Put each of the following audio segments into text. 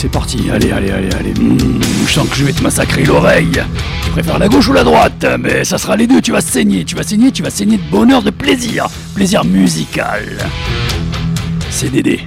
C'est parti. Allez, allez, allez, allez. Mmh, je sens que je vais te massacrer l'oreille. Tu préfères la gauche ou la droite? Mais ça sera les deux. Tu vas saigner. Tu vas saigner. Tu vas saigner de bonheur, de plaisir. Plaisir musical. CDD.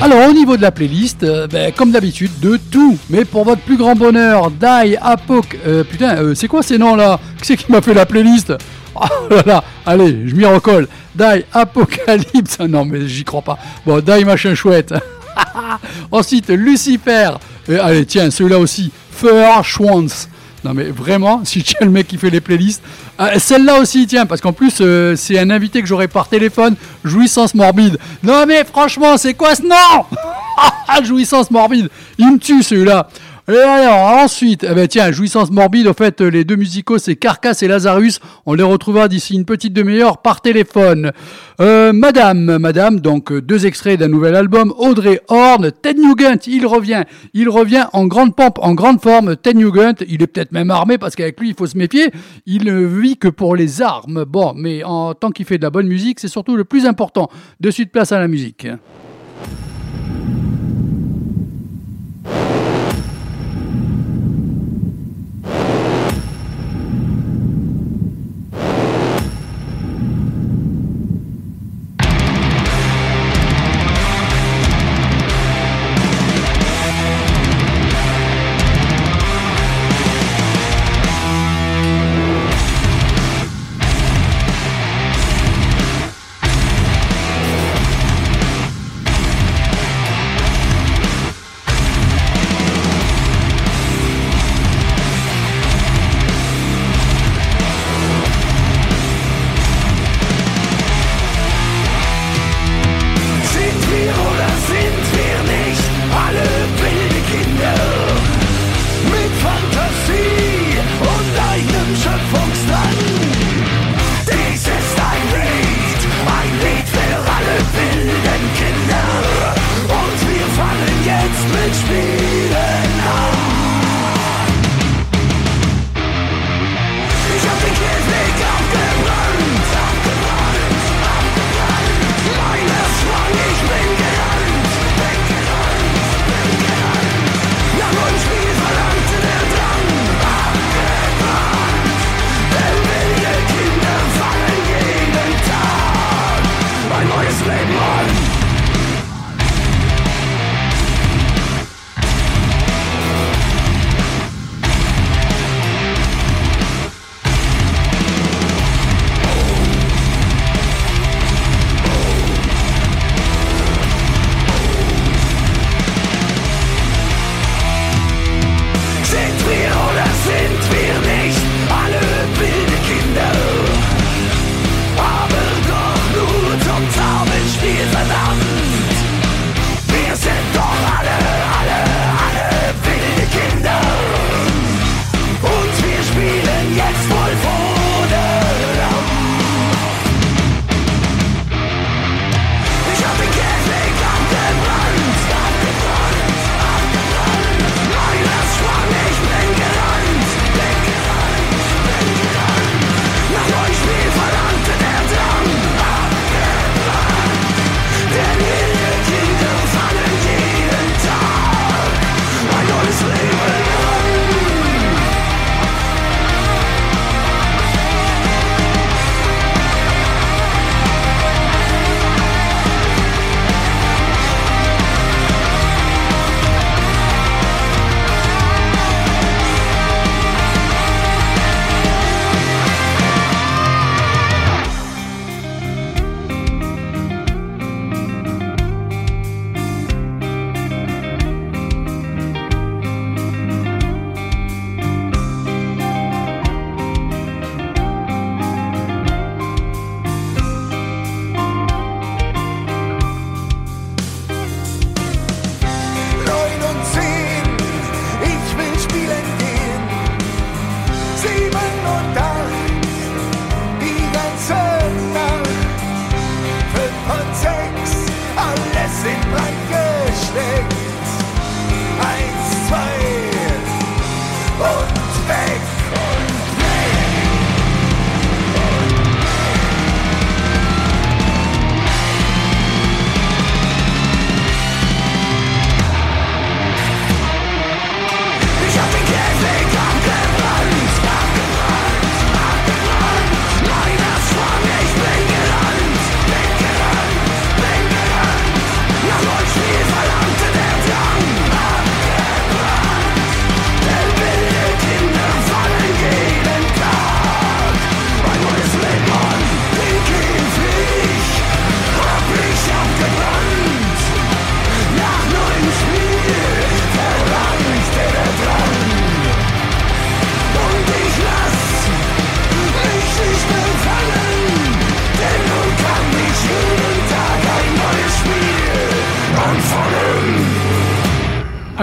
Alors au niveau de la playlist, euh, ben, comme d'habitude, de tout. Mais pour votre plus grand bonheur, Die, Apoc... Euh, putain, euh, c'est quoi ces noms là Qui c'est qui m'a fait la playlist? Oh là là, allez, je m'y recolle. Die, Apocalypse. Non mais j'y crois pas. Bon, Die, machin chouette. Ensuite, Lucifer. allez, tiens, celui-là aussi. Feur Schwanz. Non mais vraiment, si tiens le mec qui fait les playlists, euh, celle-là aussi tiens parce qu'en plus euh, c'est un invité que j'aurai par téléphone, jouissance morbide. Non mais franchement c'est quoi ce nom? Jouissance morbide, il me tue celui-là. Et alors, ensuite, eh ben tiens, jouissance morbide, au fait, les deux musicaux, c'est Carcass et Lazarus. On les retrouvera d'ici une petite demi-heure par téléphone. Euh, madame, madame, donc deux extraits d'un nouvel album. Audrey Horn, Ted Nugent, il revient. Il revient en grande pompe, en grande forme. Ted Nugent, il est peut-être même armé parce qu'avec lui, il faut se méfier. Il ne vit que pour les armes. Bon, mais en tant qu'il fait de la bonne musique, c'est surtout le plus important. De suite, place à la musique.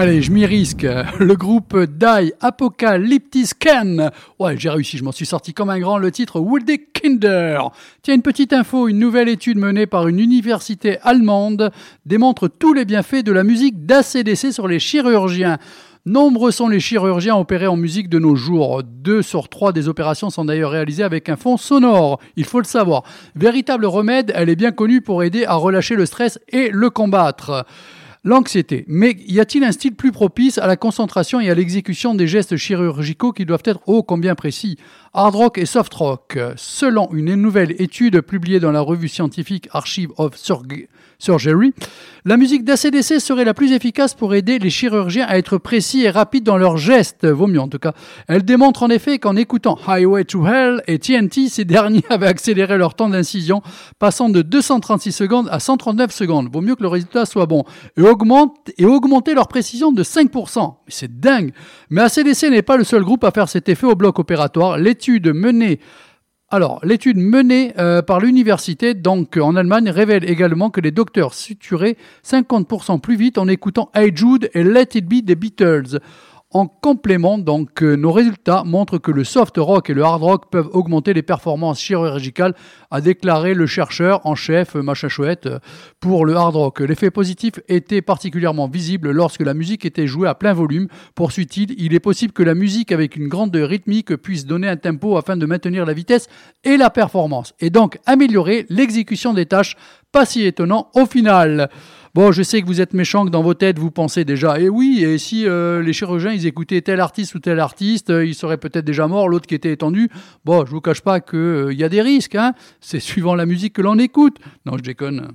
Allez, je m'y risque. Le groupe Die Apocalyptic Scan. Ouais, j'ai réussi, je m'en suis sorti comme un grand. Le titre Woody Kinder. Tiens, une petite info. Une nouvelle étude menée par une université allemande démontre tous les bienfaits de la musique d'ACDC sur les chirurgiens. Nombreux sont les chirurgiens opérés en musique de nos jours. Deux sur trois des opérations sont d'ailleurs réalisées avec un fond sonore, il faut le savoir. Véritable remède, elle est bien connue pour aider à relâcher le stress et le combattre. L'anxiété. Mais y a-t-il un style plus propice à la concentration et à l'exécution des gestes chirurgicaux qui doivent être ô combien précis? Hard rock et soft rock. Selon une nouvelle étude publiée dans la revue scientifique Archive of Surgery, la musique d'ACDC serait la plus efficace pour aider les chirurgiens à être précis et rapides dans leurs gestes, vaut mieux en tout cas. Elle démontre en effet qu'en écoutant Highway to Hell et TNT, ces derniers avaient accéléré leur temps d'incision, passant de 236 secondes à 139 secondes. Vaut mieux que le résultat soit bon. Et, et augmenter leur précision de 5%. C'est dingue. Mais ACDC n'est pas le seul groupe à faire cet effet au bloc opératoire. L'étude menée alors, l'étude menée euh, par l'université, donc en Allemagne, révèle également que les docteurs suturaient 50% plus vite en écoutant Hey Jude et Let It Be des Beatles. En complément, donc, euh, nos résultats montrent que le soft rock et le hard rock peuvent augmenter les performances chirurgicales, a déclaré le chercheur en chef, machin chouette, pour le hard rock. L'effet positif était particulièrement visible lorsque la musique était jouée à plein volume. Poursuit-il, il est possible que la musique avec une grande rythmique puisse donner un tempo afin de maintenir la vitesse et la performance, et donc améliorer l'exécution des tâches. Pas si étonnant au final. Bon, je sais que vous êtes méchant, que dans vos têtes, vous pensez déjà, et eh oui, et si euh, les chirurgiens, ils écoutaient tel artiste ou tel artiste, euh, il serait peut-être déjà mort, l'autre qui était étendu. Bon, je vous cache pas qu'il euh, y a des risques, hein. C'est suivant la musique que l'on écoute. Non, je déconne.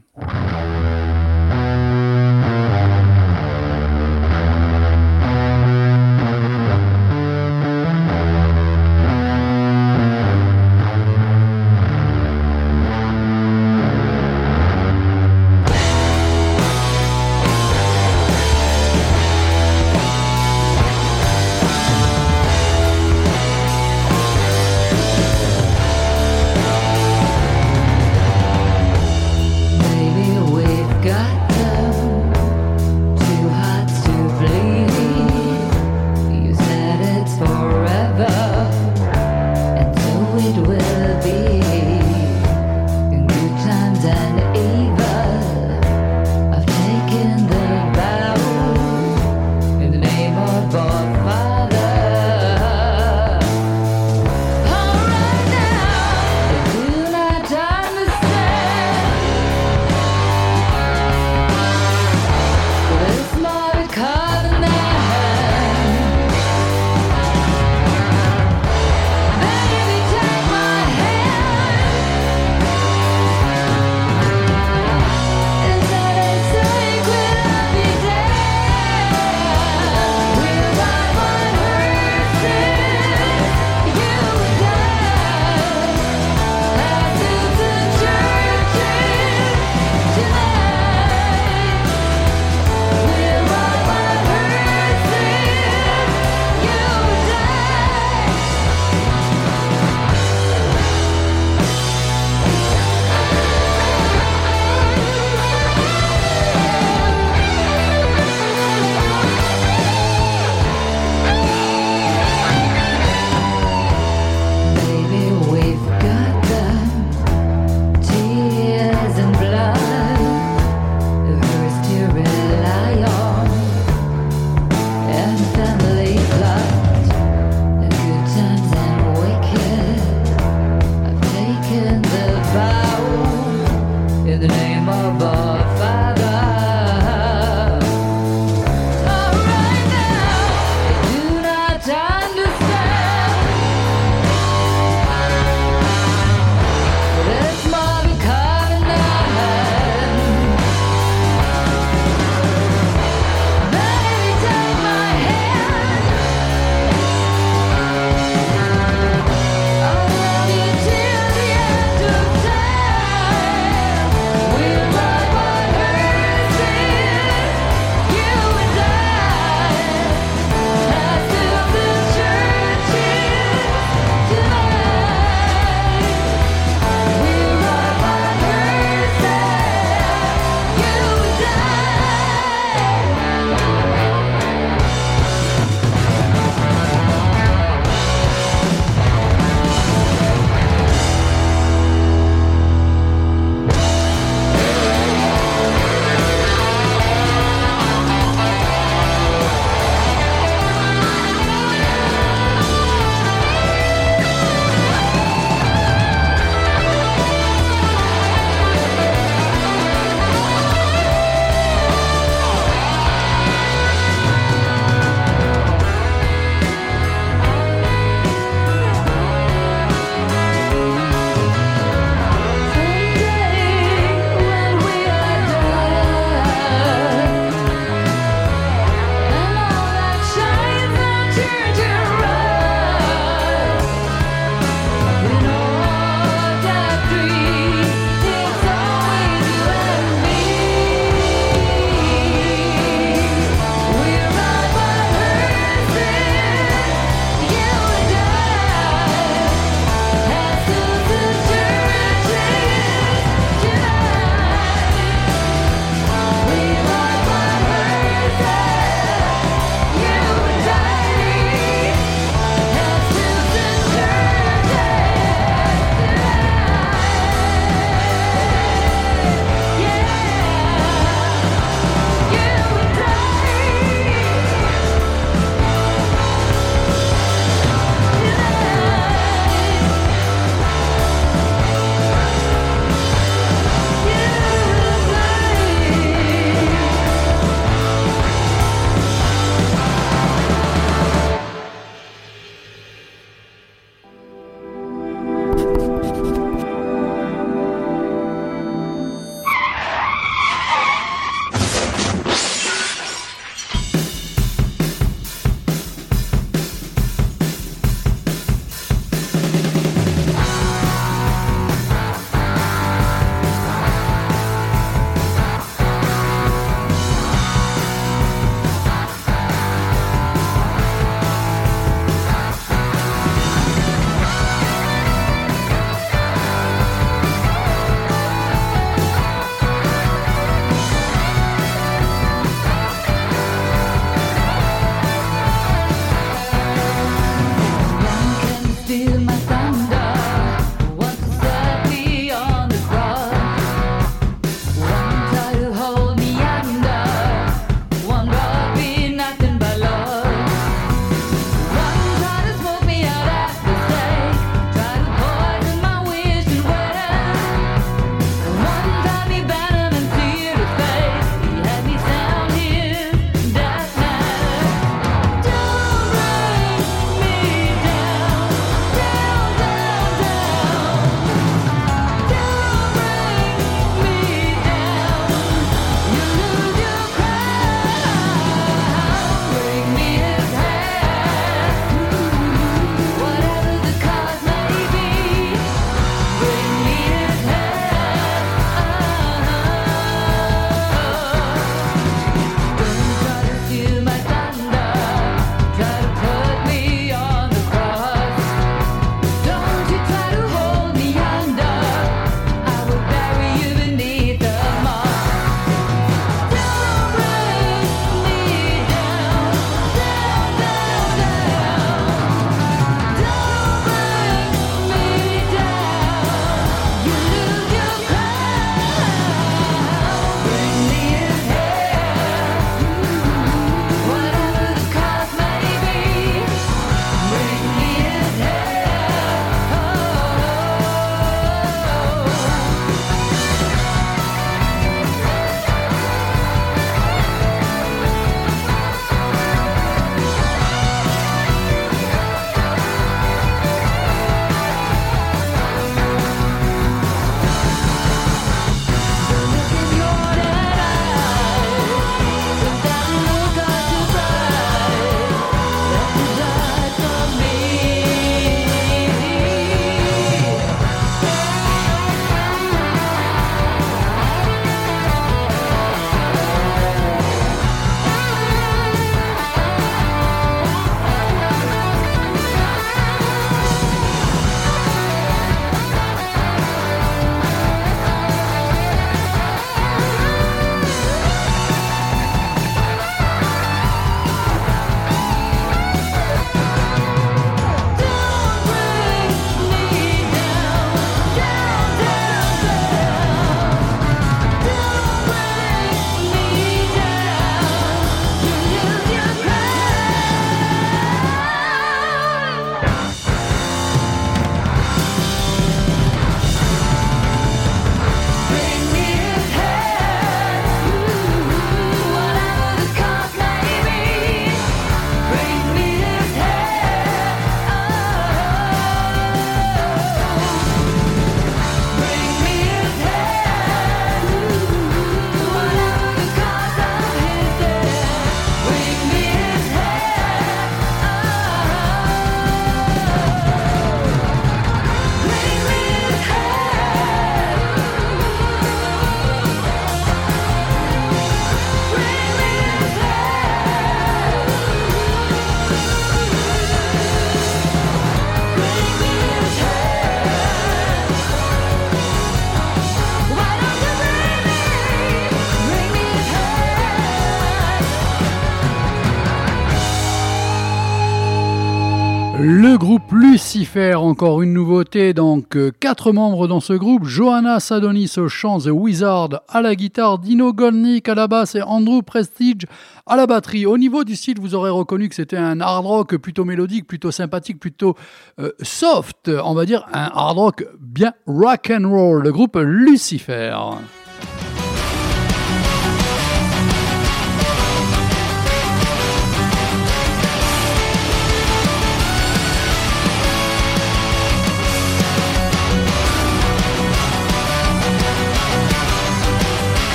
Lucifer, encore une nouveauté, donc euh, quatre membres dans ce groupe, Johanna Sadonis au chant, The Wizard à la guitare, Dino Golnick à la basse et Andrew Prestige à la batterie. Au niveau du style, vous aurez reconnu que c'était un hard rock plutôt mélodique, plutôt sympathique, plutôt euh, soft, on va dire un hard rock bien rock and roll, le groupe Lucifer.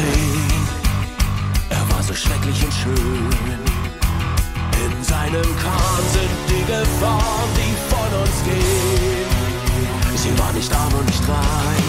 See. Er war so schrecklich und schön. In seinem Kahn sind die Gefahren, die von uns gehen. Sie war nicht arm und nicht reich.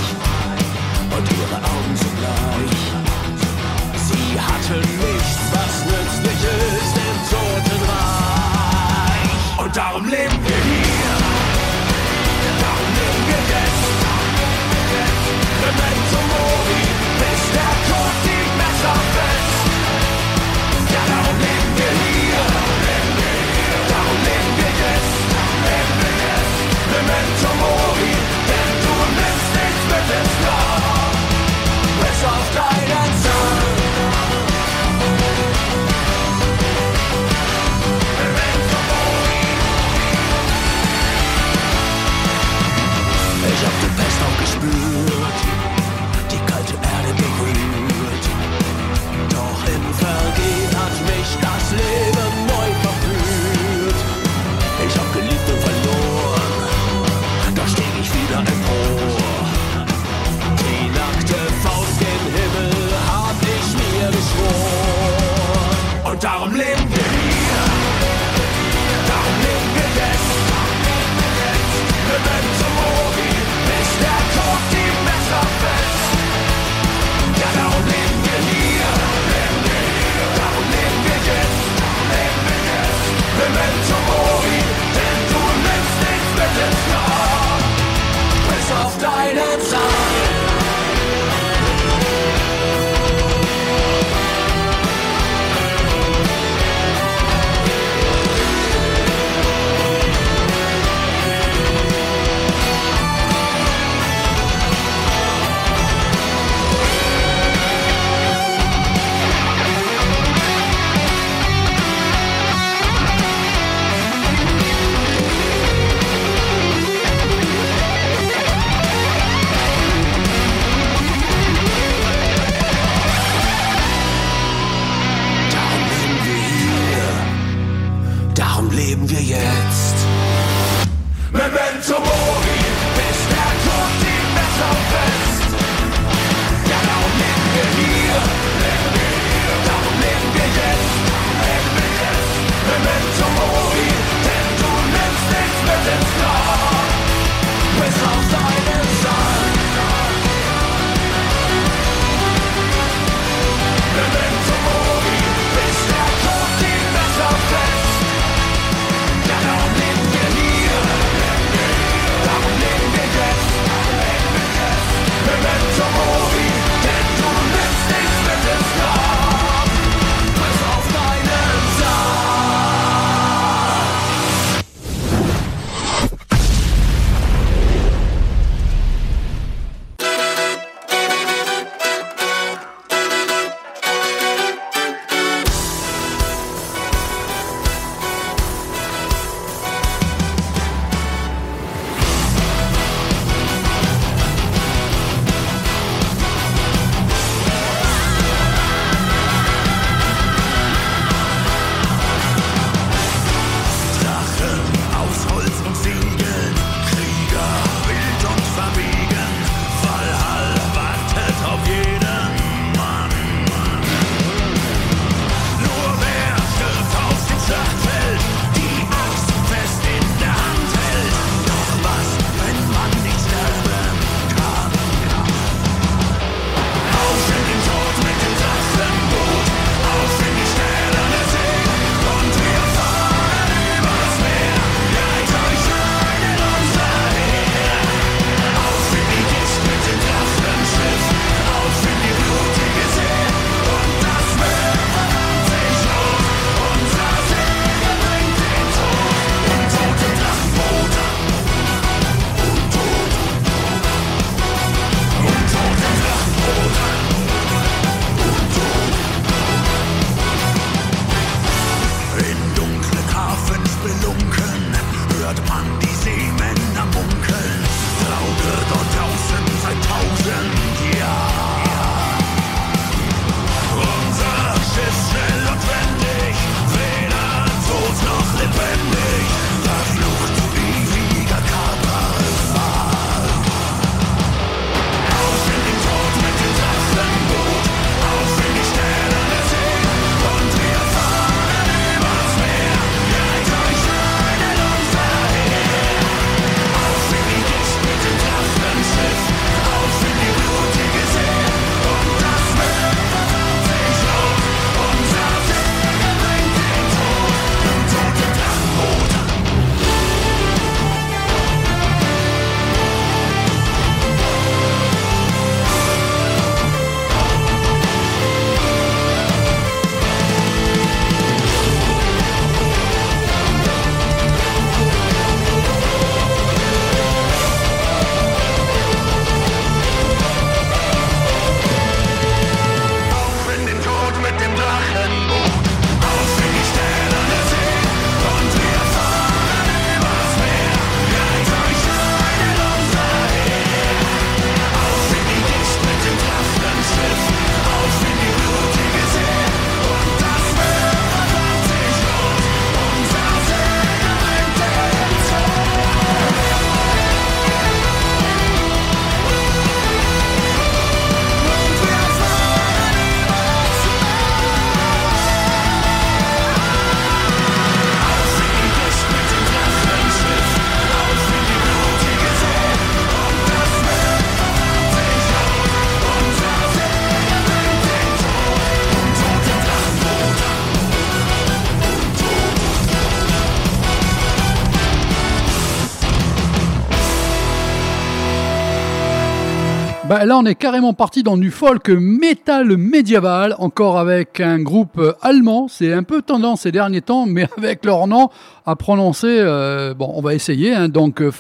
Bah, là, on est carrément parti dans du folk métal médiéval, encore avec un groupe euh, allemand. C'est un peu tendance ces derniers temps, mais avec leur nom à prononcer. euh, bon, on va essayer. Hein, donc, euh,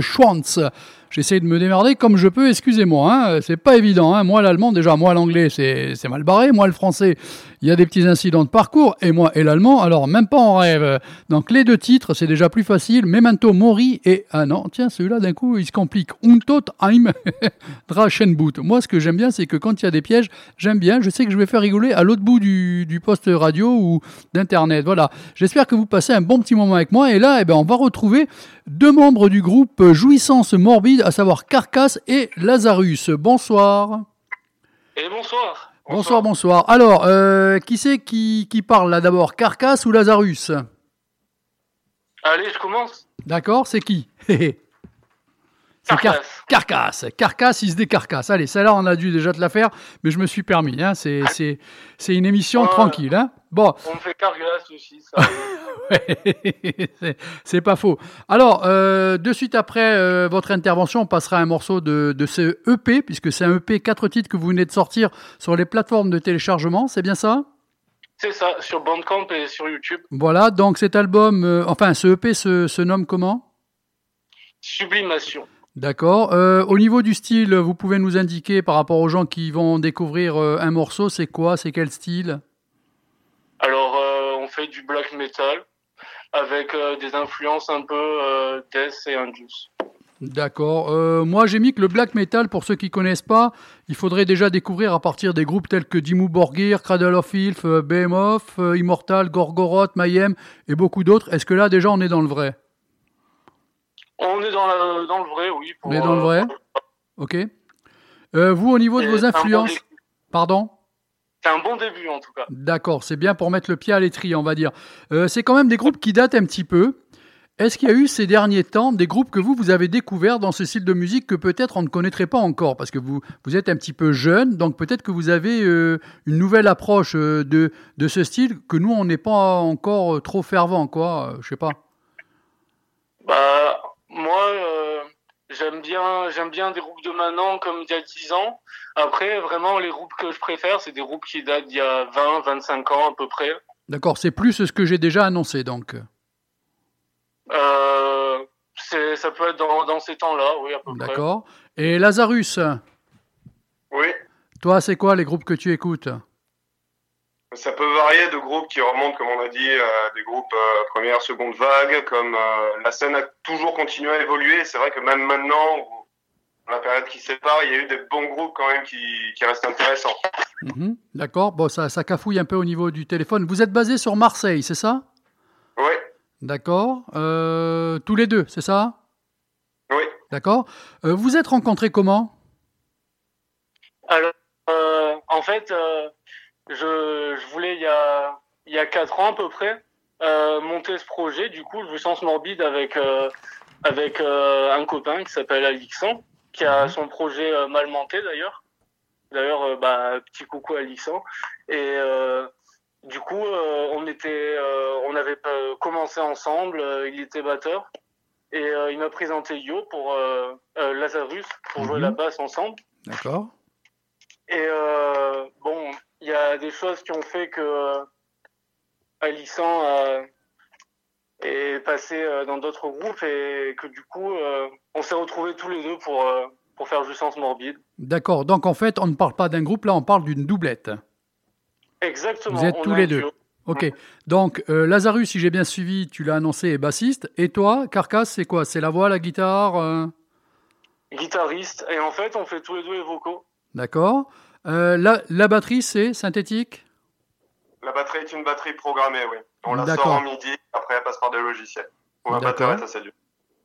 Schwanz. J'essaie de me démerder comme je peux, excusez-moi. Hein, c'est pas évident. Hein. Moi, l'allemand, déjà, moi, l'anglais, c'est mal barré. Moi, le français, il y a des petits incidents de parcours. Et moi, et l'allemand, alors, même pas en rêve. Donc, les deux titres, c'est déjà plus facile. Memento Mori et. Ah non, tiens, celui-là, d'un coup, il se complique. Untot Heim Drachenboot. Moi, ce que j'aime bien, c'est que quand il y a des pièges, j'aime bien. Je sais que je vais faire rigoler à l'autre bout du, du poste radio ou d'internet. Voilà. J'espère que vous passez un bon petit moment avec moi. Et là, eh ben, on va retrouver deux membres du groupe Jouissance Morbide, à savoir Carcasse et Lazarus. Bonsoir. Et bonsoir. Bonsoir, bonsoir. Alors, euh, qui c'est qui, qui parle là d'abord Carcasse ou Lazarus? Allez, je commence. D'accord, c'est qui? Car- Carcasse. Carcasse. Carcasse, il se décarcasse. Allez, celle-là, on a dû déjà te la faire, mais je me suis permis. Hein. C'est, une émission Ouais. tranquille. Hein. Bon, On me fait Carglass aussi, ça. c'est- c'est pas faux. Alors, euh, de suite après euh, votre intervention, on passera un morceau de, de ce EP, puisque c'est un EP 4 titres que vous venez de sortir sur les plateformes de téléchargement, c'est bien ça? C'est ça, sur Bandcamp et sur YouTube. Voilà, donc cet album, euh, enfin ce EP se, se nomme comment? Sublimation. D'accord. Euh, au niveau du style, vous pouvez nous indiquer par rapport aux gens qui vont découvrir euh, un morceau, c'est quoi C'est quel style? Alors, euh, on fait du black metal avec euh, des influences un peu euh, death et induce. D'accord. Euh, moi, j'ai mis que le black metal, pour ceux qui connaissent pas, il faudrait déjà découvrir à partir des groupes tels que Dimmu Borgir, Cradle of Filth, Behemoth, Immortal, Gorgoroth, Mayhem et beaucoup d'autres. Est-ce que là, déjà, on est dans le vrai? On est dans, la- dans le vrai, oui. pour, On est dans le euh, vrai Ok. Euh, vous, au niveau de vos bon influences, pardon? C'est un bon début, en tout cas. D'accord, c'est bien pour mettre le pied à l'étrier, on va dire. Euh, c'est quand même des groupes qui datent un petit peu. Est-ce qu'il y a eu ces derniers temps des groupes que vous, vous avez découverts dans ce style de musique que peut-être on ne connaîtrait pas encore? Parce que vous, vous êtes un petit peu jeune, donc peut-être que vous avez euh, une nouvelle approche euh, de, de ce style que nous, on n'est pas encore euh, trop fervent, quoi. Euh, je sais pas. Bah, moi, euh, j'aime bien, j'aime bien des groupes de maintenant comme il y a 10 ans. Après, vraiment, les groupes que je préfère, c'est des groupes qui datent d'il y a 20, 25 ans à peu près. D'accord, c'est plus ce que j'ai déjà annoncé, donc. Euh, ça peut être dans, dans ces temps-là, oui, à peu près. D'accord. Et Lazarus, Oui, toi, c'est quoi les groupes que tu écoutes? Ça peut varier de groupes qui remontent, comme on a dit, euh, des groupes euh, première, seconde vague, comme euh, la scène a toujours continué à évoluer. C'est vrai que même maintenant, dans la période qui sépare, il y a eu des bons groupes quand même qui, qui restent intéressants. Mhm, D'accord, bon, ça, ça cafouille un peu au niveau du téléphone. Vous êtes basé sur Marseille, c'est ça? Oui, D'accord. Euh, tous les deux, c'est ça? Oui. D'accord. Euh, vous êtes rencontrés comment? Alors, euh, en fait, euh, je, je voulais, il y a, il y a 4 ans à peu près, euh, monter ce projet, du coup, le sens morbide avec, euh, avec euh, un copain qui s'appelle Alixan, qui a Mhm. son projet euh, mal monté d'ailleurs. D'ailleurs, euh, bah, petit coucou à Alixan. Et euh, du coup, euh, on était, euh, on avait commencé ensemble. euh, il était batteur et euh, il m'a présenté Yo pour Lazarus pour jouer Mhm. la basse ensemble. D'accord. Et euh, bon, il y a des choses qui ont fait que euh, Alisson euh, est passé euh, dans d'autres groupes et que du coup, on s'est retrouvés tous les deux pour, pour faire Jouissance Morbide. D'accord. Donc en fait, on ne parle pas d'un groupe, là, on parle d'une doublette. Exactement. Vous êtes on tous les deux. Ok. Donc euh, Lazarus, si j'ai bien suivi, tu l'as annoncé, est bassiste. Et toi, Carcasse, c'est quoi? C'est la voix, la guitare euh, Guitariste. Et en fait, on fait tous les deux les vocaux. D'accord. Euh, la, la batterie, c'est synthétique? La batterie est une batterie programmée, oui. On la sort en midi, après elle passe par des logiciels. D'accord. batteur, ça c'est.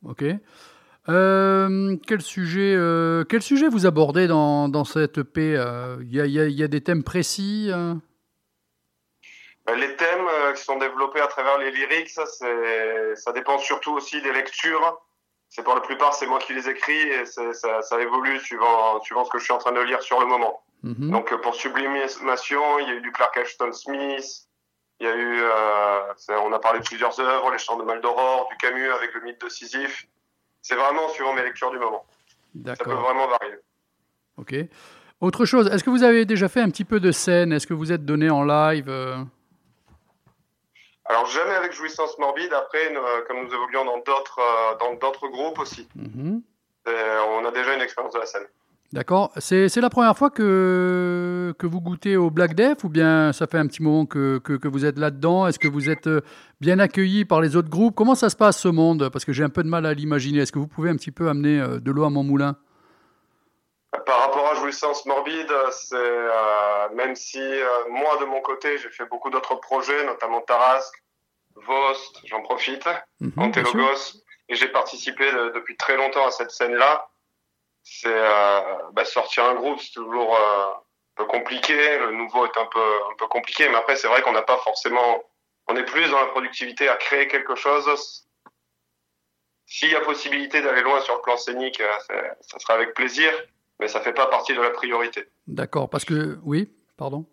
Ok. Euh, quel sujet, euh, quel sujet vous abordez dans, dans cette EP Il y, a, y a- y a des thèmes précis euh Euh, Les thèmes qui sont développés à travers les lyriques, ça, ça dépend surtout aussi des lectures. C'est pour la plupart, c'est moi qui les écris et ça, ça évolue suivant, suivant ce que je suis en train de lire sur le moment. Mhm. Donc pour Sublimation, il y a eu du Clark Ashton Smith, il y a eu, euh, on a parlé de plusieurs œuvres, Les Chants de Maldoror, du Camus avec le mythe de Sisyphe. C'est vraiment suivant mes lectures du moment. Ça peut vraiment varier. Ok. Autre chose, est-ce que vous avez déjà fait un petit peu de scène? Est-ce que vous êtes donné en live euh? Alors jamais avec jouissance morbide. Après, euh, comme nous évoluons dans d'autres dans d'autres groupes aussi, Mhm. on a déjà une expérience de la scène. D'accord. C'est la première fois que, que vous goûtez au Black Death ou bien ça fait un petit moment que, que, que vous êtes là-dedans? Est-ce que vous êtes euh, bien accueilli par les autres groupes? Comment ça se passe ce monde? Parce que j'ai un peu de mal à l'imaginer. Est-ce que vous pouvez un petit peu amener euh, de l'eau à mon moulin? Par rapport à jouissance morbide, c'est euh, même si euh, moi de mon côté j'ai fait beaucoup d'autres projets, notamment Tarasque, Vost, j'en profite, Mhm. Antelogos, et j'ai participé de- depuis très longtemps à cette scène-là. C'est euh, bah, sortir un groupe, c'est toujours euh, un peu compliqué. Le nouveau est un peu un peu compliqué, mais après c'est vrai qu'on n'a pas forcément, on est plus dans la productivité à créer quelque chose. S'il y a possibilité d'aller loin sur le plan scénique, euh, ça sera avec plaisir, mais ça fait pas partie de la priorité. D'accord. Parce que, oui, pardon.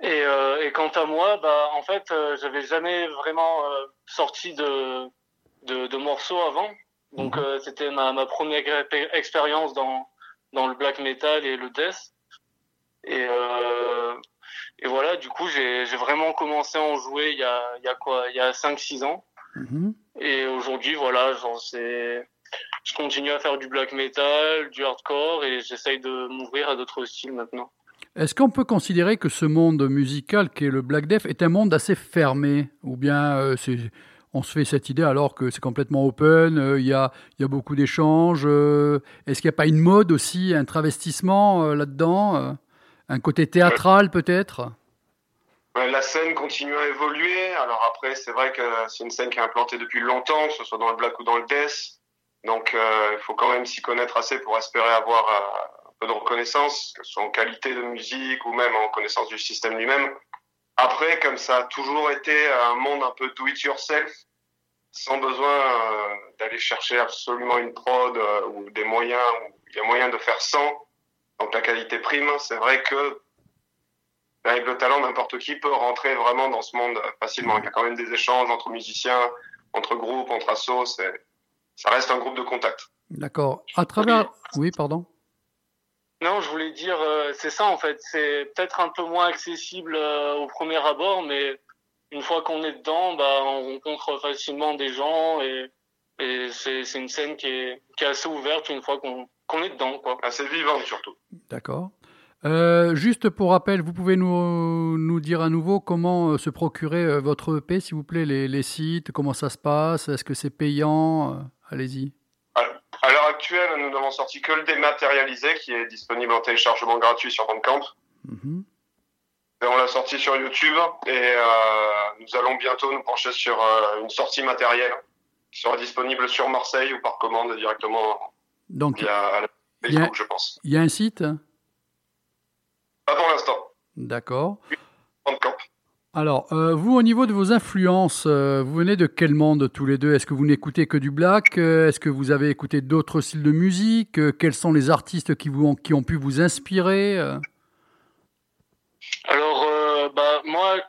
Et, euh, et quant à moi, bah, en fait, euh, j'avais jamais vraiment euh, sorti de, de, de morceaux avant. Donc, Mhm. euh, c'était ma, ma première expé- expérience dans, dans le black metal et le death. Et, euh, et voilà, du coup, j'ai vraiment commencé à en jouer il y a, il y a quoi Il y a 5-6 ans. Mhm. Et aujourd'hui, voilà, genre, je continue à faire du black metal, du hardcore, et j'essaye de m'ouvrir à d'autres styles maintenant. Est-ce qu'on peut considérer que ce monde musical qui est le Black Death est un monde assez fermé Ou bien euh, on se fait cette idée alors que c'est complètement open, euh, il y, a, il y a beaucoup d'échanges euh, Est-ce qu'il n'y a pas une mode aussi, un travestissement euh, là-dedans Un côté théâtral peut-être? La scène continue à évoluer. Alors après, c'est vrai que c'est une scène qui est implantée depuis longtemps, que ce soit dans le black ou dans le death. Donc, euh, il faut quand même s'y connaître assez pour espérer avoir euh, un peu de reconnaissance, que ce soit en qualité de musique ou même en connaissance du système lui-même. Après, comme ça a toujours été un monde un peu do it yourself, sans besoin euh, d'aller chercher absolument une prod euh, ou des moyens, où il y a moyen de faire sans, donc la qualité prime, c'est vrai que avec le talent, n'importe qui peut rentrer vraiment dans ce monde facilement. Il y a quand même des échanges entre musiciens, entre groupes, entre assos. c'est- Ça reste un groupe de contact. D'accord. À travers... Oui, pardon Non, je voulais dire, euh, c'est ça en fait. C'est peut-être un peu moins accessible euh, au premier abord, mais une fois qu'on est dedans, bah, on rencontre facilement des gens et, et c'est c'est une scène qui est, qui est assez ouverte une fois qu'on qu'on est dedans, quoi. Assez vivante surtout. D'accord. Euh, juste pour rappel, vous pouvez nous, nous dire à nouveau comment euh, se procurer euh, votre EP, s'il vous plaît, les, les sites, comment ça se passe, est-ce que c'est payant Allez-y. À l'heure actuelle, nous n'avons sorti que le dématérialisé qui est disponible en téléchargement gratuit sur Bandcamp. Mhm. On l'a sorti sur YouTube et euh, nous allons bientôt nous pencher sur euh, une sortie matérielle qui sera disponible sur Marseille ou par commande directement Donc, via la Il y a- Facebook, je pense. il y a un site Pas pour l'instant. D'accord. Alors, euh, vous, au niveau de vos influences, vous venez de quel monde tous les deux? Est-ce que vous n'écoutez que du black? Est-ce que vous avez écouté d'autres styles de musique? Quels sont les artistes qui, vous ont, qui ont pu vous inspirer? Bah, moi,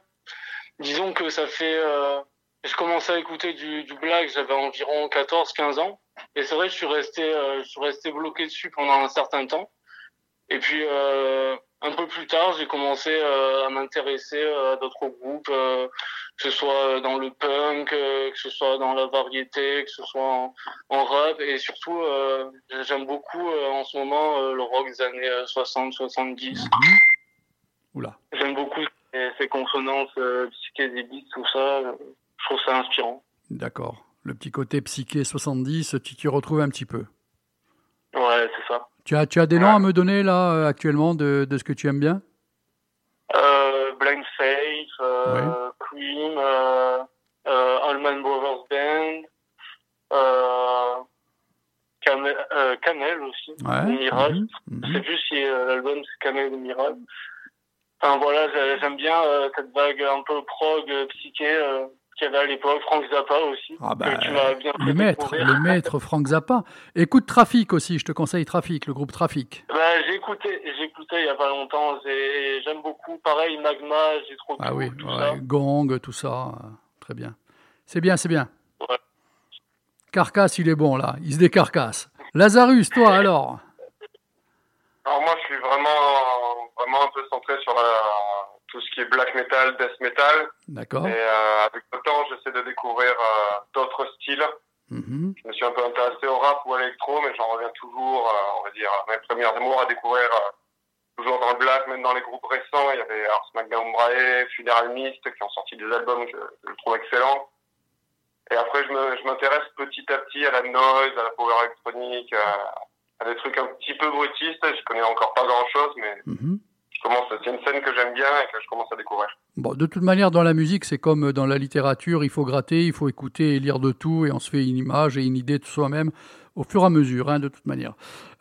disons que ça fait. Euh, je commençais à écouter du, du black, j'avais environ 14-15 ans. Et c'est vrai je suis resté, euh, je suis resté bloqué dessus pendant un certain temps. Et puis, euh, un peu plus tard, j'ai commencé euh, à m'intéresser à d'autres groupes, que ce soit dans le punk, que ce soit dans la variété, que ce soit en, en rap. Et surtout, j'aime beaucoup en ce moment le rock des années 60-70. mhm. Oula. J'aime beaucoup ces, ces consonances euh, psychédéliques, tout ça. euh, Je trouve ça inspirant. D'accord. Le petit côté psyché 70, tu t'y retrouves un petit peu. Ouais, c'est ça. Tu as, tu as des noms à me donner là euh, actuellement de, de ce que tu aimes bien? Euh, Blind Faith, euh, Cream, euh, Allman Brothers Band, Camel aussi, Ouais. Mirage. Je mhm. sais plus si l'album c'est Camel ou Mirage. Enfin voilà, j'ai- j'aime bien euh, cette vague un peu prog, euh, psyché euh, qu'il y avait à l'époque. Frank Zappa aussi, Ah bah, que tu m'as bien fait le maître, découvrir. le maître Frank Zappa. Écoute Trafic aussi, je te conseille Trafic, le groupe Trafic. Bah, j'ai écouté, il y a pas longtemps. j'ai- J'aime beaucoup. Pareil, Magma, j'ai trop Ah oui, tout ouais, ça. Gong, tout ça, très bien. C'est bien, c'est bien. Ouais. Carcasse, il est bon là, il se décarcasse. Lazarus, toi alors? Alors moi, je suis vraiment, vraiment un peu centré sur la, tout ce qui est black metal, death metal. D'accord. Et euh, avec le temps, j'essaie de découvrir euh, d'autres styles. Mhm. Je me suis un peu intéressé au rap ou à l'électro, mais j'en reviens toujours, euh, on va dire, à mes premières amours à découvrir toujours dans le black, même dans les groupes récents. Il y avait Ars Magna Umbrae, Funeral Mist, qui ont sorti des albums que je trouve excellents. Et après, je m'intéresse petit à petit à la noise, à la power électronique, à, à des trucs un petit peu brutistes. Je connais encore pas grand chose, mais Mhm. je commence, c'est une scène que j'aime bien et que je commence à découvrir. Bon, de toute manière, dans la musique, c'est comme dans la littérature, il faut gratter, il faut écouter et lire de tout, et on se fait une image et une idée de soi-même au fur et à mesure, hein, de toute manière.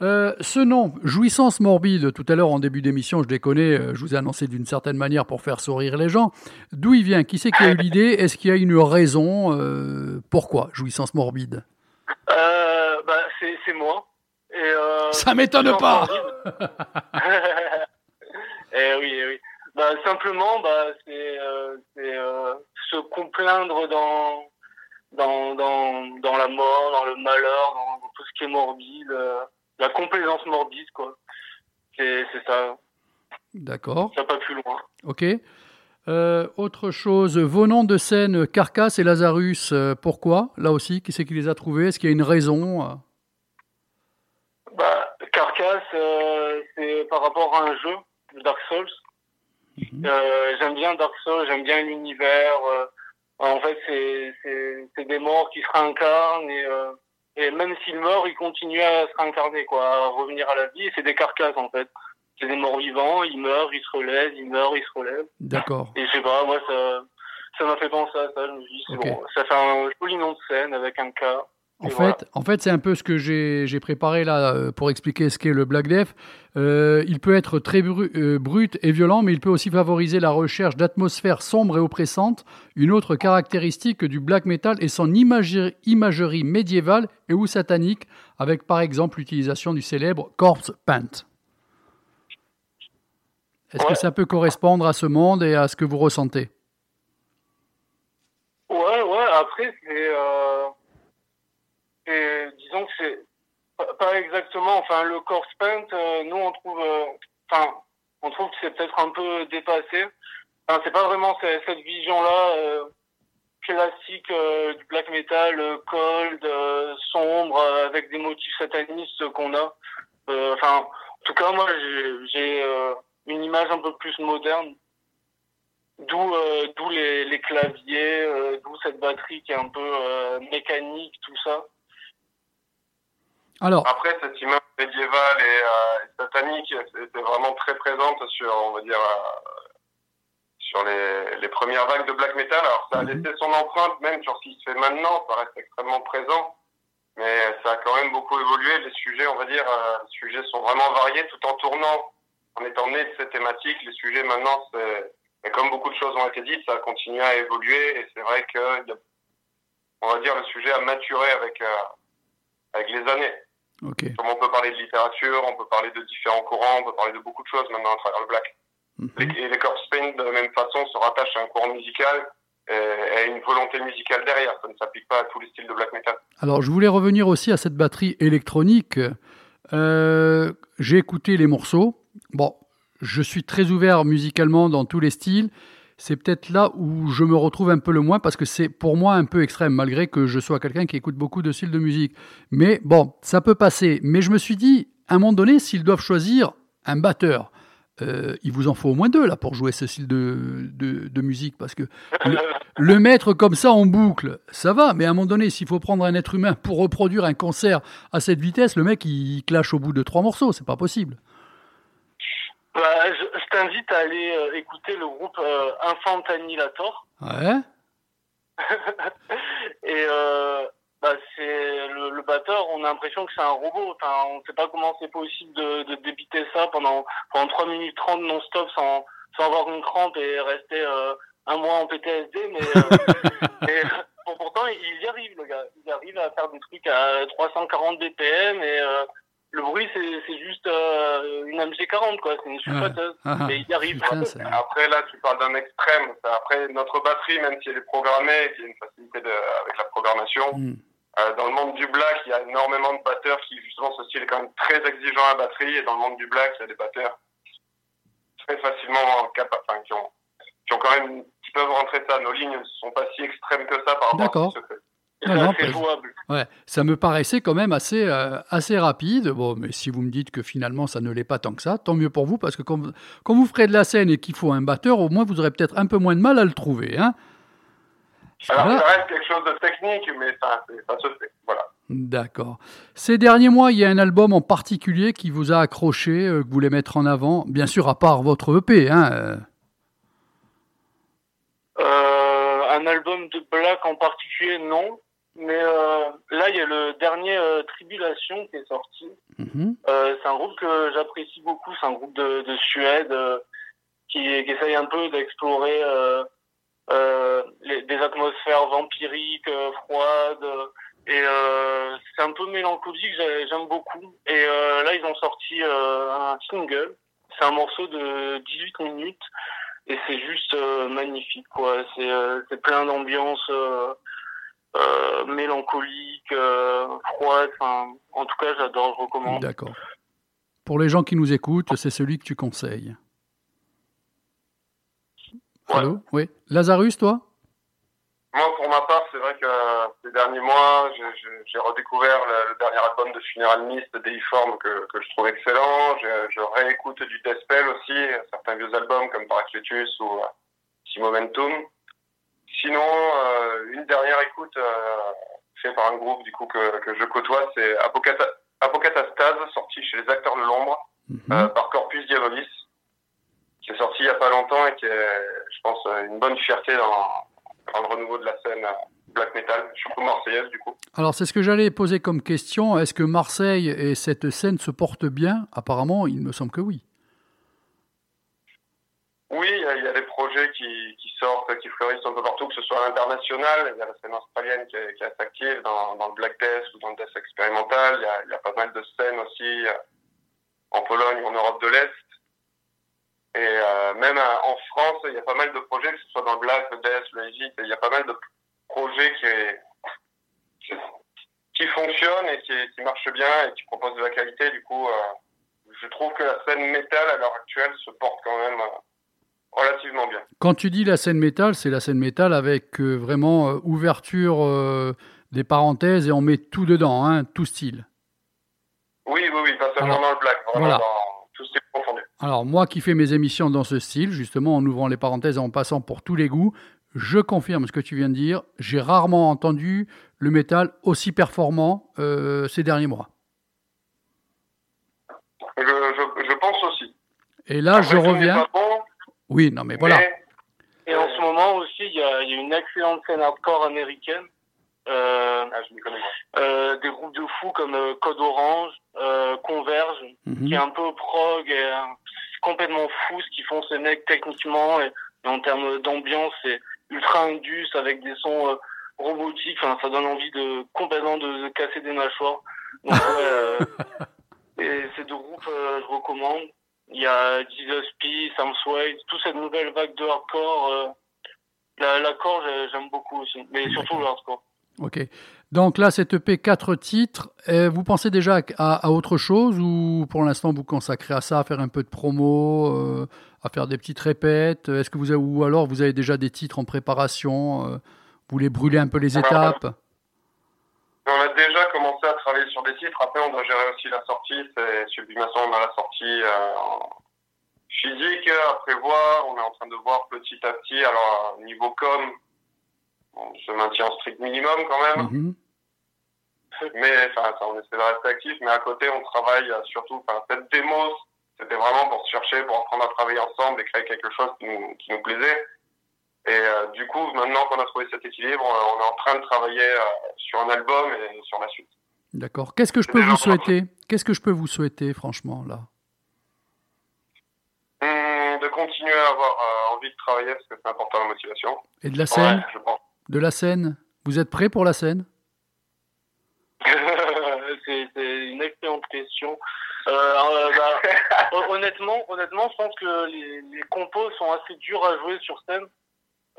Euh, ce nom, jouissance morbide, tout à l'heure en début d'émission, je déconne, euh, je vous ai annoncé d'une certaine manière pour faire sourire les gens. D'où il vient? Qui c'est qui a eu l'idée? Est-ce qu'il y a une raison? Euh, Pourquoi jouissance morbide? Euh, bah, c'est moi. Et, Ça m'étonne pas. eh oui, eh oui. Bah, simplement, bah, c'est euh, euh, se complaindre dans, dans, dans, dans la mort, dans le malheur, dans, dans tout ce qui est morbide, euh, la complaisance morbide, quoi. C'est c'est ça, D'accord, ça va pas plus loin. ok. Euh, autre chose, vos noms de scène, Carcasse et Lazarus, euh, pourquoi Là aussi, qui c'est qui les a trouvés? Est-ce qu'il y a une raison euh? Bah, Carcass, euh, c'est par rapport à un jeu, Dark Souls. Mhm. Euh, j'aime bien Dark Souls, j'aime bien l'univers. euh, en fait, c'est des morts qui se réincarnent et euh, et même s'ils meurent, ils continuent à se réincarner, quoi, à revenir à la vie. C'est des carcasses en fait. C'est des morts vivants, ils meurent, ils se relèvent, ils meurent, ils se relèvent. D'accord. Et je sais pas, moi ça ça m'a fait penser à ça. Je me dit, c'est bon, ça fait un joli nom de scène avec un K. En fait, voilà. en fait, c'est un peu ce que j'ai préparé là pour expliquer ce qu'est le Black Death. Euh, il peut être très bru- euh, brut et violent, mais il peut aussi favoriser la recherche d'atmosphères sombres et oppressantes. Une autre caractéristique du black metal est son imagerie, imagerie médiévale et ou satanique, avec par exemple l'utilisation du célèbre corpse paint. Est-ce que ça peut correspondre à ce monde et à ce que vous ressentez? Ouais, ouais, après, c'est. Euh, c'est- disons que c'est. Pas- Pas exactement. Enfin, le corpse paint, euh, nous, on trouve. euh, Enfin, on trouve que c'est peut-être un peu dépassé. Enfin, c'est pas vraiment cette, cette vision-là euh, classique euh, du black metal, cold, sombre, avec des motifs satanistes qu'on a. Enfin, en tout cas, moi, j'ai- une image un peu plus moderne D'où euh, d'où les, les claviers, euh, d'où cette batterie qui est un peu euh, mécanique, tout ça. Alors, Après, cette image médiévale et, euh, satanique était vraiment très présente sur, on va dire, euh, sur les, les premières vagues de black metal. Alors, ça a Mhm. laissé son empreinte, même sur ce qui se fait maintenant, ça reste extrêmement présent. Mais ça a quand même beaucoup évolué. Les sujets, on va dire, euh, les sujets sont vraiment variés tout en tournant, en étant nés de ces thématiques. Les sujets maintenant, c'est, et comme beaucoup de choses ont été dites, ça a continué à évoluer. Et c'est vrai que, on va dire, le sujet a maturé avec, euh, avec les années. Comme on peut parler de littérature, on peut parler de différents courants, on peut parler de beaucoup de choses maintenant à travers le black. Mhm. Les- Et les corpse paint, de la même façon, se rattachent à un courant musical et à une volonté musicale derrière. Ça ne s'applique pas à tous les styles de black metal. Alors, je voulais revenir aussi à cette batterie électronique. Euh, J'ai écouté les morceaux. Bon, je suis très ouvert musicalement dans tous les styles. C'est peut-être là où je me retrouve un peu le moins parce que c'est pour moi un peu extrême, malgré que je sois quelqu'un qui écoute beaucoup de styles de musique. Mais bon, ça peut passer. Mais je me suis dit, à un moment donné, s'ils doivent choisir un batteur, euh, il vous en faut au moins deux là pour jouer ce style de, de, de musique parce que le, le mettre comme ça en boucle, ça va, mais à un moment donné, s'il faut prendre un être humain pour reproduire un concert à cette vitesse, le mec il clash au bout de trois morceaux, c'est pas possible. Bah, je je t'invite à aller euh, écouter le groupe euh, Infant Annihilator. Ouais, Et euh, bah, c'est le, le batteur, on a l'impression que c'est un robot. Enfin, on sait pas comment c'est possible de, de débiter ça pendant pendant 3 minutes 30 non-stop sans, sans avoir une crampe et rester euh, un mois en PTSD. Mais, euh, mais, bon, pourtant, il y arrive, le gars. Il arrive à faire des trucs à 340 BPM et euh, le bruit, c'est c'est juste euh, une MG40, quoi. C'est une chuchoteuse. Ah, ah. Mais il y arrive. Putain, c'est- Après, là, tu parles d'un extrême. Après, notre batterie, même si elle est programmée, et qu'il y a une facilité de, avec la programmation, Hmm. Euh, dans le monde du black, il y a énormément de batteurs qui, justement, ce style est quand même très exigeant à la batterie. Et dans le monde du black, il y a des batteurs très facilement capables, enfin, qui ont, qui ont quand même, qui peuvent rentrer ça. Nos lignes ne sont pas si extrêmes que ça par rapport D'accord. à ce qui c'est assez jouable. Ouais, ça me paraissait quand même assez, euh, assez rapide. Bon, mais si vous me dites que finalement ça ne l'est pas tant que ça, tant mieux pour vous, parce que quand, vous- quand vous ferez de la scène et qu'il faut un batteur, au moins vous aurez peut-être un peu moins de mal à le trouver. Hein Alors, Voilà. ça reste quelque chose de technique, mais ça, ça se fait. Voilà. D'accord. Ces derniers mois, il y a un album en particulier qui vous a accroché, euh, que vous voulez mettre en avant, bien sûr à part votre EP. Hein. Euh, un album de Black en particulier, non. Mais euh, là, il y a le dernier euh, Tribulation qui est sorti. Mhm. Euh, c'est un groupe que j'apprécie beaucoup. C'est un groupe de, de Suède euh, qui, qui essaye un peu d'explorer euh, euh, des atmosphères vampiriques, euh, froides. et euh, c'est un peu mélancolique, j'ai- j'aime beaucoup. Et euh, là, ils ont sorti euh, un single. C'est un morceau de 18 minutes. Et c'est juste euh, magnifique, quoi. C'est euh, c'est plein d'ambiance euh, mélancolique, euh, froide. Enfin, en tout cas, j'adore, je recommande. D'accord. Pour les gens qui nous écoutent, c'est celui que tu conseilles. Ouais. Allô? Oui. Lazarus, toi? Moi, pour ma part, c'est vrai que euh, ces derniers mois, j'ai- redécouvert le, le dernier album de Funeral Mist, Deiform, que, que je trouve excellent. Je, je réécoute du Deathspell aussi, certains vieux albums comme Paracletus ou Si Momentum. Sinon, euh, une dernière écoute euh, faite par un groupe du coup que, que je côtoie, c'est Apocata- Apocatastase, sorti chez les Acteurs de l'Ombre Mhm. euh, par Corpus Diabolis, qui est sorti il y a pas longtemps et qui est, je pense, une bonne fierté dans, dans le renouveau de la scène black metal, surtout marseillaise du coup. Alors, c'est ce que j'allais poser comme question. Est-ce que Marseille et cette scène se portent bien? Apparemment, il me semble que oui. Oui, il y, a- des projets qui, qui sortent, qui fleurissent un peu partout, que ce soit à l'international. Il y a la scène australienne qui est, qui est active dans, dans le black death ou dans le death expérimental. Il y a, y a pas mal de scènes aussi euh, en Pologne en Europe de l'Est. Et euh, même euh, en France, il y a pas mal de projets, que ce soit dans le black, le death, le heavy. Il y a pas mal de projets qui, qui, qui fonctionnent et qui, qui marchent bien et qui proposent de la qualité. Du coup, euh, je trouve que la scène métal à l'heure actuelle se porte quand même euh, relativement bien. Quand tu dis la scène métal, c'est la scène métal avec euh, vraiment euh, ouverture euh, des parenthèses et on met tout dedans, hein, tout style. Oui, oui, oui, pas seulement Alors, dans le black, vraiment voilà. dans tout est confondu. Alors moi qui fais mes émissions dans ce style, justement en ouvrant les parenthèses et en passant pour tous les goûts, je confirme ce que tu viens de dire. J'ai rarement entendu le métal aussi performant ces derniers mois. Je, je, je pense aussi. Et là, Après, je reviens. Oui, non, mais voilà. mais Et en ce moment aussi, il y a, il y a une excellente scène hardcore américaine. Euh, Ah, je connais euh, des groupes de fous comme euh, Code Orange, euh, Converge, Mhm. qui est un peu prog et euh, c'est complètement fou ce qu'ils font ces mecs techniquement et, et en termes d'ambiance, c'est ultra indus avec des sons euh, robotiques. Enfin, ça donne envie de complètement de, de casser des mâchoires. Donc ouais, euh, et ces deux groupes, euh, je recommande. Il y a Jesus P, Sam Sway, toute cette nouvelle vague de hardcore. Euh, la, l'accord, j'ai- j'aime beaucoup aussi, mais surtout le hardcore. Ok. Donc là, cette EP 4 titres, euh, vous pensez déjà à, à- à autre chose ou pour l'instant vous consacrez à ça, à faire un peu de promo, euh, à faire des petites répètes? Est-ce que vous avez, ou alors vous avez déjà des titres en préparation euh, Vous voulez brûler un peu les étapes? On a déjà commencé à travailler sur des titres. Après, on doit gérer aussi la sortie. C'est Sublimação, on a la sortie euh, en physique à prévoir. On est en train de voir petit à petit. Alors, niveau com, on se maintient en strict minimum quand même. Mhm. Mais enfin, ça, on essaie de rester actif. Mais à côté, on travaille euh, surtout. Enfin, cette démo, c'était vraiment pour se chercher, pour apprendre à travailler ensemble et créer quelque chose qui nous, qui nous plaisait. Et euh, du coup, maintenant qu'on a trouvé cet équilibre, euh, on est en train de travailler euh, sur un album et sur la suite. D'accord. Qu'est-ce que je peux vous souhaiter? Qu'est-ce que je peux vous souhaiter, franchement, là? Hum, de continuer à avoir euh, envie de travailler parce que c'est important la motivation. Et de la scène? Ouais, je pense. De la scène? Vous êtes prêt pour la scène? C'est c'est une excellente question. Euh, euh, bah, hon- honnêtement, honnêtement, je pense que les, les compos sont assez durs à jouer sur scène.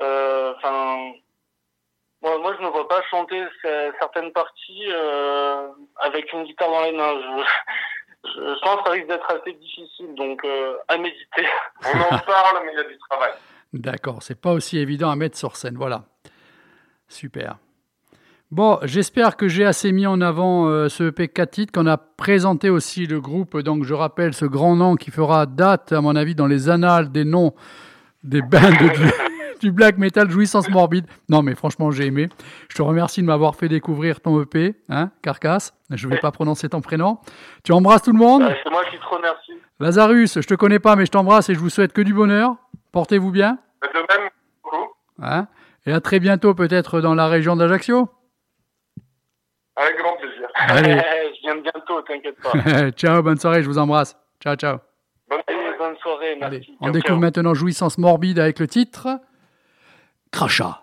Euh, Enfin, moi, moi, je ne vois pas chanter ce- certaines parties parti euh, avec une guitare dans les mains. Je, je, je pense que ça risque d'être assez difficile, donc euh, à méditer. On en parle, mais il y a du travail. D'accord, c'est pas aussi évident à mettre sur scène. Voilà. Super. Bon, j'espère que j'ai assez mis en avant euh, ce EP 4 titres, qu'on a présenté aussi le groupe, donc je rappelle ce grand nom qui fera date, à mon avis, dans les annales des noms des bands du, du black metal Jouissance Morbide. Non, mais franchement, j'ai aimé. Je te remercie de m'avoir fait découvrir ton EP, hein, Carcasse. Je vais pas prononcer ton prénom. Tu embrasses tout le monde Euh, C'est moi qui te remercie. Lazarus, je te connais pas, mais je t'embrasse et je vous souhaite que du bonheur. Portez-vous bien. De même, beaucoup. Hein et à très bientôt, peut-être dans la région d'Ajaccio. Avec grand plaisir. Allez, je viens bientôt, t'inquiète pas. ciao, bonne soirée, je vous embrasse. Ciao, ciao. Bonne soirée, merci. Allez, on Ciao, découvre ciao. maintenant Jouissance morbide avec le titre Crachat.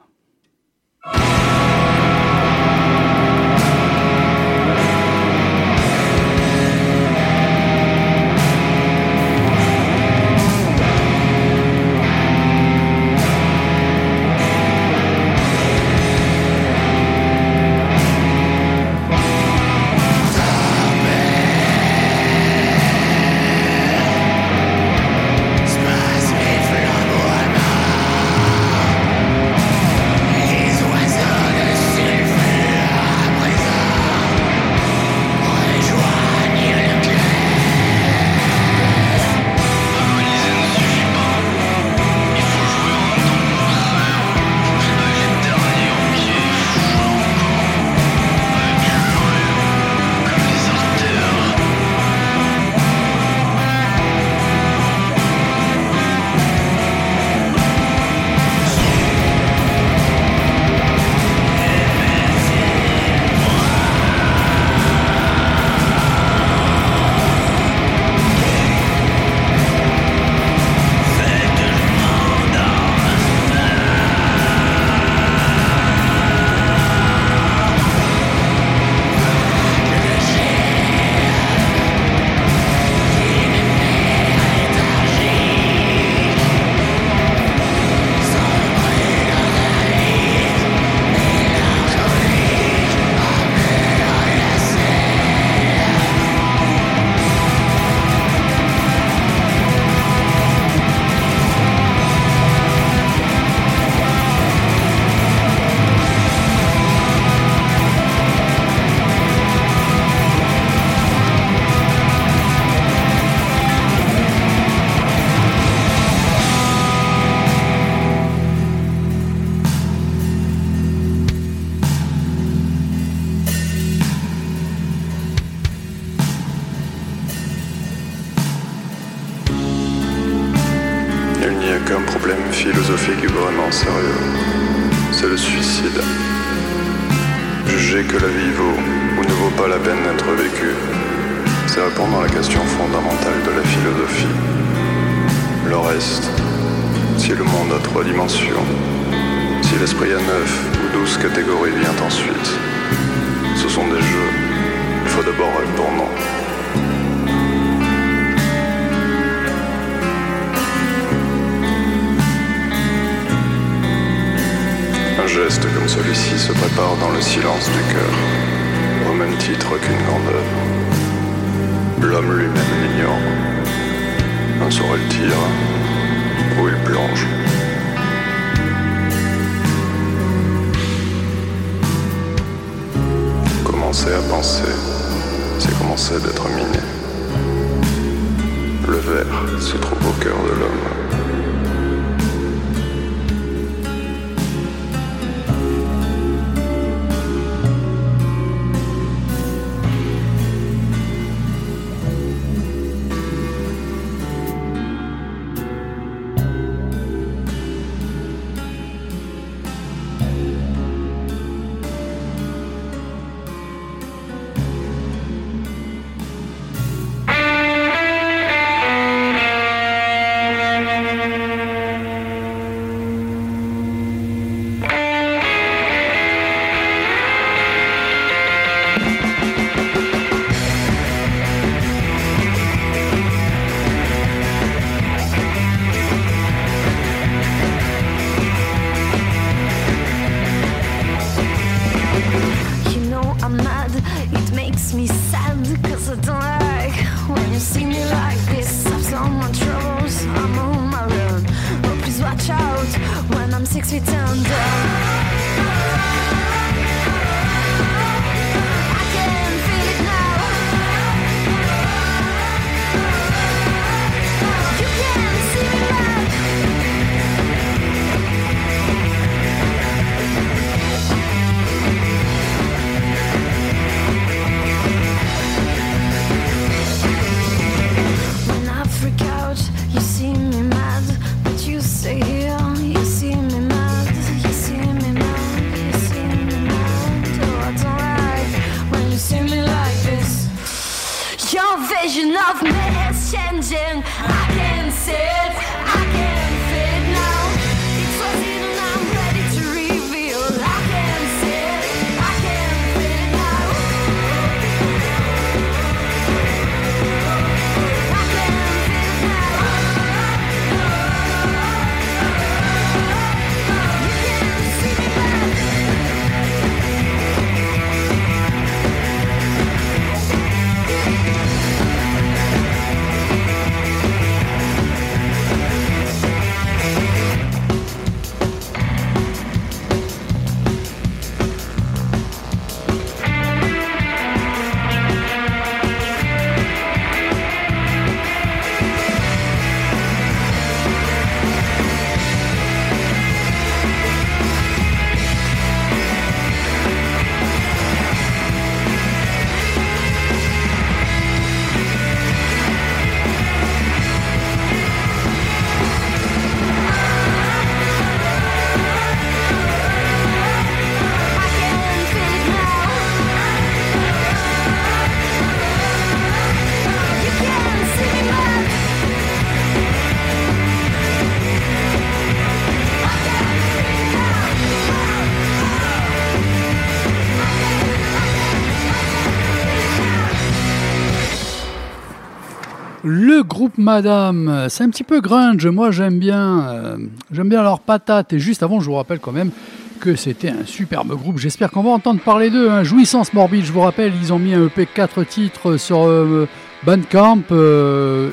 groupe Madame, c'est un petit peu grunge, moi j'aime bien, euh, j'aime bien leurs patates. Et juste avant, je vous rappelle quand même que c'était un superbe groupe. J'espère qu'on va entendre parler d'eux. Hein. Jouissance morbide, je vous rappelle, ils ont mis un EP 4 titres sur euh, Bandcamp. Euh,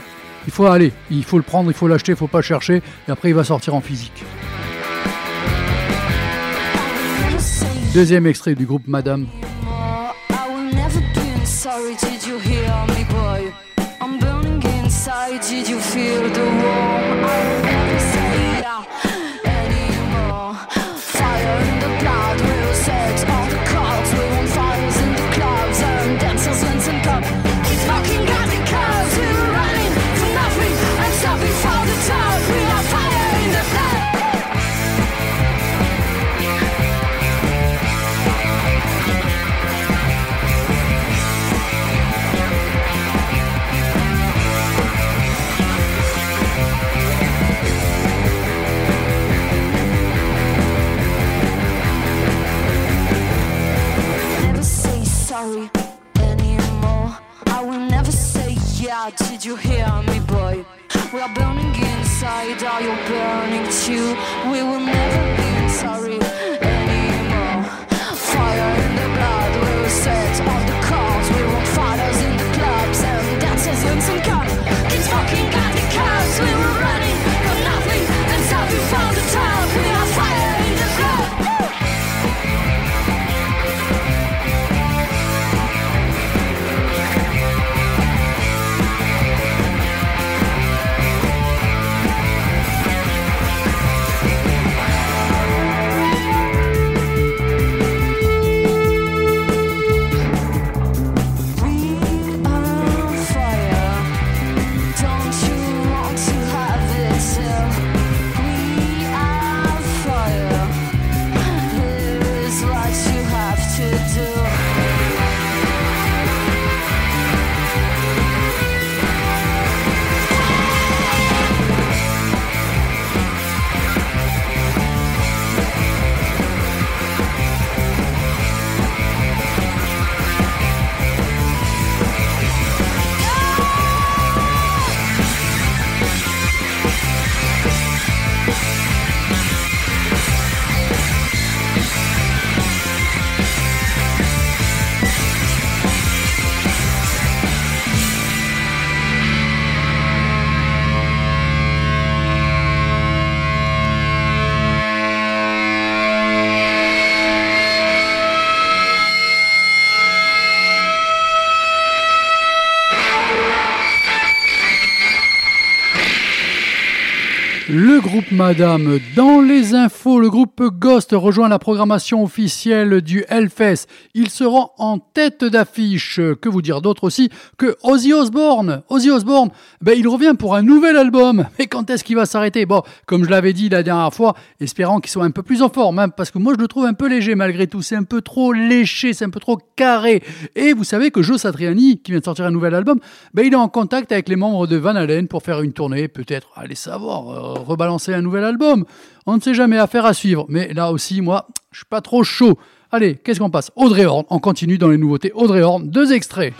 il faut aller, il faut le prendre, il faut l'acheter, il faut pas chercher. Et après, il va sortir en physique. Deuxième extrait du groupe Madame. did you feel the warm sorry anymore. I will never say yeah. Did you hear me, boy? We are burning inside. Are you burning too? We will never be sorry. Madame. Dans les infos, le groupe Ghost rejoint la programmation officielle du Hellfest. Il sera en tête d'affiche. Que vous dire d'autre aussi que Ozzy Osbourne. Ozzy Osbourne, ben, il revient pour un nouvel album. Mais quand est-ce qu'il va s'arrêter? Bon, comme je l'avais dit la dernière fois, espérant qu'il soit un peu plus en forme, hein, parce que moi je le trouve un peu léger malgré tout. C'est un peu trop léché, c'est un peu trop carré. Et vous savez que Joe Satriani, qui vient de sortir un nouvel album, ben, il est en contact avec les membres de Van Halen pour faire une tournée, peut-être, allez savoir, euh, rebalancer un nouvel album. On ne sait jamais, affaire à suivre. Mais là aussi, moi, je suis pas trop chaud. Allez, qu'est-ce qu'on passe? Audrey Horn, on continue dans les nouveautés. Audrey Horn, deux extraits.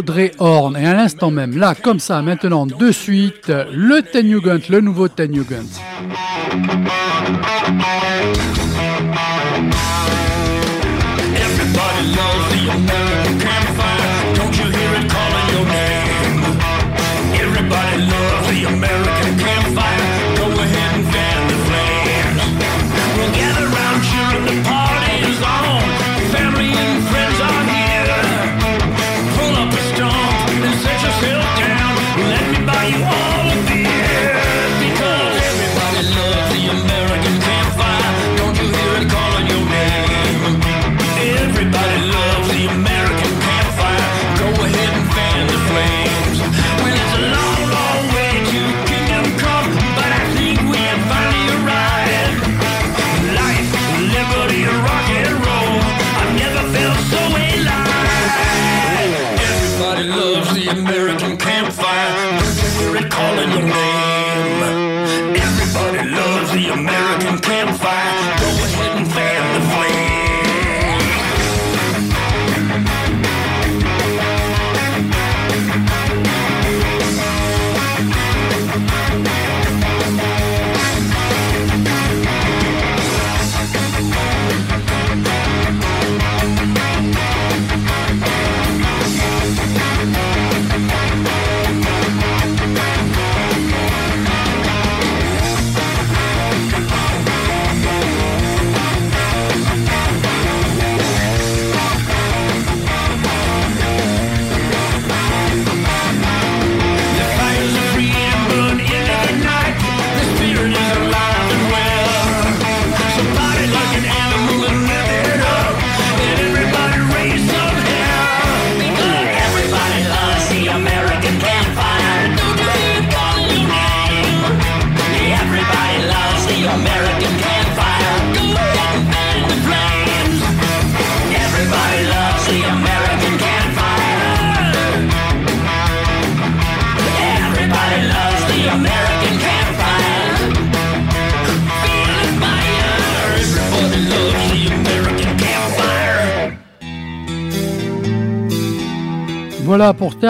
Audrey Horn. Et à l'instant même, là, comme ça, maintenant, de suite, le Ten le nouveau Ten.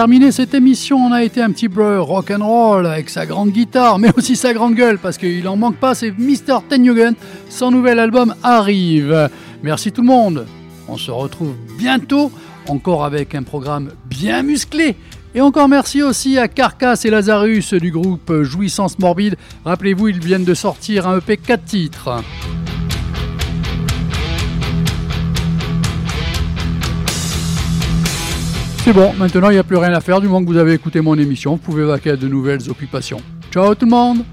Terminer cette émission, on a été un petit peu rock and roll avec sa grande guitare, mais aussi sa grande gueule, parce qu'il en manque pas, c'est Mr. Ten Nugent. Son nouvel album arrive. Merci tout le monde. On se retrouve bientôt, encore avec un programme bien musclé. Et encore merci aussi à Carcass et Lazarus du groupe Jouissance Morbide. Rappelez-vous, ils viennent de sortir un EP 4 titres. C'est bon, maintenant il n'y a plus rien à faire du moment que vous avez écouté mon émission. Vous pouvez vaquer à de nouvelles occupations. Ciao tout le monde